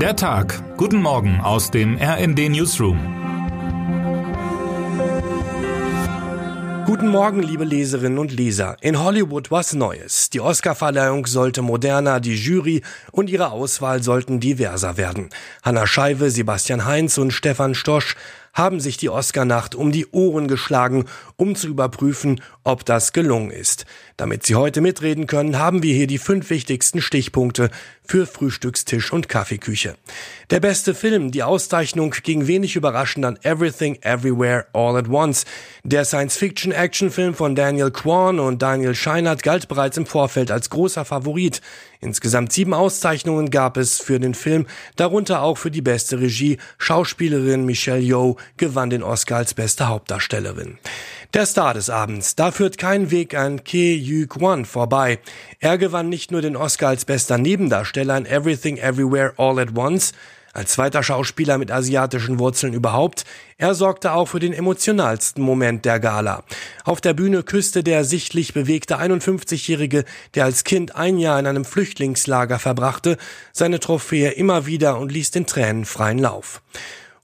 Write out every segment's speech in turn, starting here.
Der Tag. Guten Morgen aus dem RND Newsroom. Guten Morgen, liebe Leserinnen und Leser. In Hollywood was Neues. Die Oscarverleihung sollte moderner, die Jury und ihre Auswahl sollten diverser werden. Hanna Scheibe, Sebastian Heinz und Stefan Stosch haben sich die Oscarnacht um die Ohren geschlagen, um zu überprüfen, ob das gelungen ist. Damit Sie heute mitreden können, haben wir hier die fünf wichtigsten Stichpunkte für Frühstückstisch und Kaffeeküche. Der beste Film, die Auszeichnung ging wenig überraschend an Everything Everywhere All at Once. Der Science-Fiction-Action-Film von Daniel Kwan und Daniel Scheinert galt bereits im Vorfeld als großer Favorit. Insgesamt sieben Auszeichnungen gab es für den Film, darunter auch für die beste Regie. Schauspielerin Michelle Yeoh gewann den Oscar als beste Hauptdarstellerin. Der Star des Abends, da führt kein Weg an Ke Yu Kwan vorbei. Er gewann nicht nur den Oscar als bester Nebendarsteller in Everything Everywhere All at Once, als zweiter Schauspieler mit asiatischen Wurzeln überhaupt, er sorgte auch für den emotionalsten Moment der Gala. Auf der Bühne küsste der sichtlich bewegte 51-Jährige, der als Kind ein Jahr in einem Flüchtlingslager verbrachte, seine Trophäe immer wieder und ließ den Tränen freien Lauf.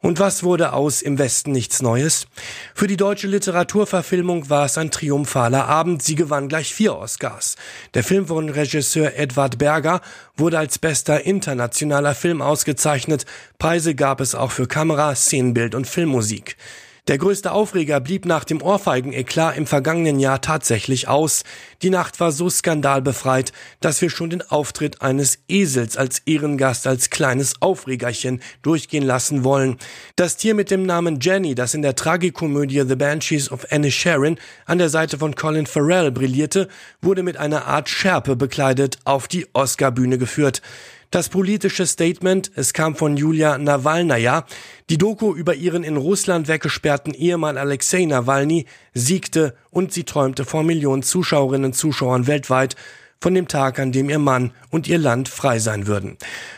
Und was wurde aus Im Westen nichts Neues? Für die deutsche Literaturverfilmung war es ein triumphaler Abend. Sie gewann gleich vier Oscars. Der Film von Regisseur Edward Berger wurde als bester internationaler Film ausgezeichnet. Preise gab es auch für Kamera, Szenenbild und Filmmusik. Der größte Aufreger blieb nach dem Ohrfeigen-Eklat im vergangenen Jahr tatsächlich aus. Die Nacht war so skandalbefreit, dass wir schon den Auftritt eines Esels als Ehrengast als kleines Aufregerchen durchgehen lassen wollen. Das Tier mit dem Namen Jenny, das in der Tragikomödie The Banshees of Sharon an der Seite von Colin Farrell brillierte, wurde mit einer Art Schärpe bekleidet auf die Oscarbühne geführt. Das politische Statement, es kam von Julia Nawalnaja. Die Doku über ihren in Russland weggesperrten Ehemann Alexei Nawalny siegte und sie träumte vor Millionen Zuschauerinnen und Zuschauern weltweit von dem Tag, an dem ihr Mann und ihr Land frei sein würden.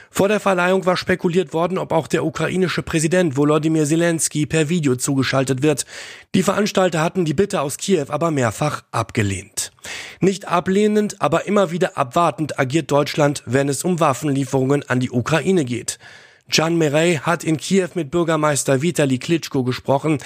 Vor der Verleihung war spekuliert worden, ob auch der ukrainische Präsident Volodymyr Zelensky per Video zugeschaltet wird. Die Veranstalter hatten die Bitte aus Kiew aber mehrfach abgelehnt. Nicht ablehnend, aber immer wieder abwartend agiert Deutschland, wenn es um Waffenlieferungen an die Ukraine geht. Jan Merey hat in Kiew mit Bürgermeister Vitali Klitschko gesprochen.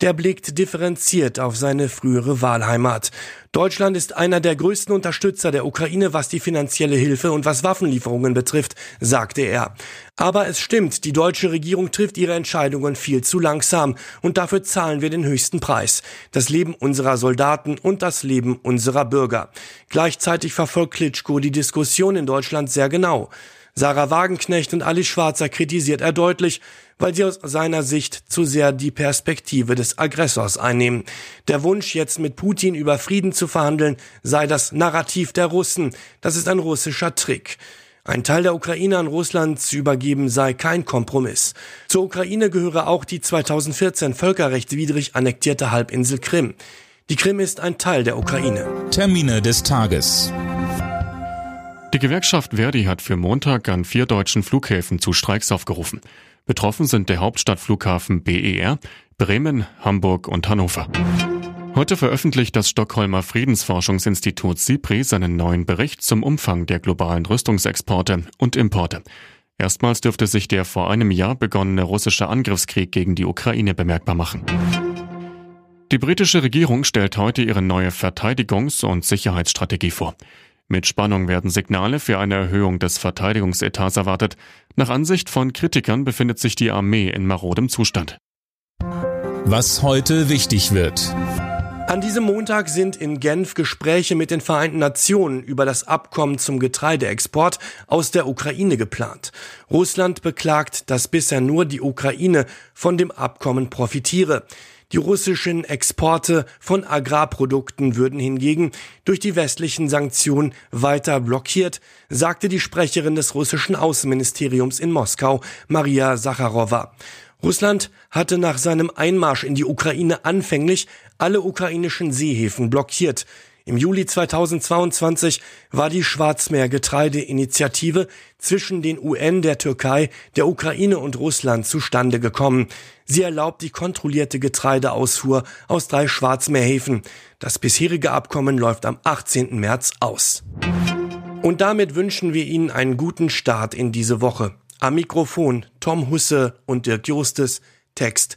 Der blickt differenziert auf seine frühere Wahlheimat. Deutschland ist einer der größten Unterstützer der Ukraine, was die finanzielle Hilfe und was Waffenlieferungen betrifft, sagte er. Aber es stimmt, die deutsche Regierung trifft ihre Entscheidungen viel zu langsam und dafür zahlen wir den höchsten Preis. Das Leben unserer Soldaten und das Leben unserer Bürger. Gleichzeitig verfolgt Klitschko die Diskussion in Deutschland sehr genau. Sarah Wagenknecht und Alice Schwarzer kritisiert er deutlich, weil sie aus seiner Sicht zu sehr die Perspektive des Aggressors einnehmen. Der Wunsch, jetzt mit Putin über Frieden zu verhandeln, sei das Narrativ der Russen. Das ist ein russischer Trick. Ein Teil der Ukraine an Russland zu übergeben sei kein Kompromiss. Zur Ukraine gehöre auch die 2014 völkerrechtswidrig annektierte Halbinsel Krim. Die Krim ist ein Teil der Ukraine. Termine des Tages. Die Gewerkschaft Verdi hat für Montag an vier deutschen Flughäfen zu Streiks aufgerufen. Betroffen sind der Hauptstadtflughafen BER, Bremen, Hamburg und Hannover. Heute veröffentlicht das Stockholmer Friedensforschungsinstitut SIPRI seinen neuen Bericht zum Umfang der globalen Rüstungsexporte und Importe. Erstmals dürfte sich der vor einem Jahr begonnene russische Angriffskrieg gegen die Ukraine bemerkbar machen. Die britische Regierung stellt heute ihre neue Verteidigungs- und Sicherheitsstrategie vor. Mit Spannung werden Signale für eine Erhöhung des Verteidigungsetats erwartet. Nach Ansicht von Kritikern befindet sich die Armee in marodem Zustand. Was heute wichtig wird. An diesem Montag sind in Genf Gespräche mit den Vereinten Nationen über das Abkommen zum Getreideexport aus der Ukraine geplant. Russland beklagt, dass bisher nur die Ukraine von dem Abkommen profitiere. Die russischen Exporte von Agrarprodukten würden hingegen durch die westlichen Sanktionen weiter blockiert, sagte die Sprecherin des russischen Außenministeriums in Moskau, Maria Sacharowa. Russland hatte nach seinem Einmarsch in die Ukraine anfänglich alle ukrainischen Seehäfen blockiert. Im Juli 2022 war die Schwarzmeer-Getreide-Initiative zwischen den UN, der Türkei, der Ukraine und Russland zustande gekommen. Sie erlaubt die kontrollierte Getreideausfuhr aus drei Schwarzmeerhäfen. Das bisherige Abkommen läuft am 18. März aus. Und damit wünschen wir Ihnen einen guten Start in diese Woche. Am Mikrofon Tom Husse und Dirk Justes, Text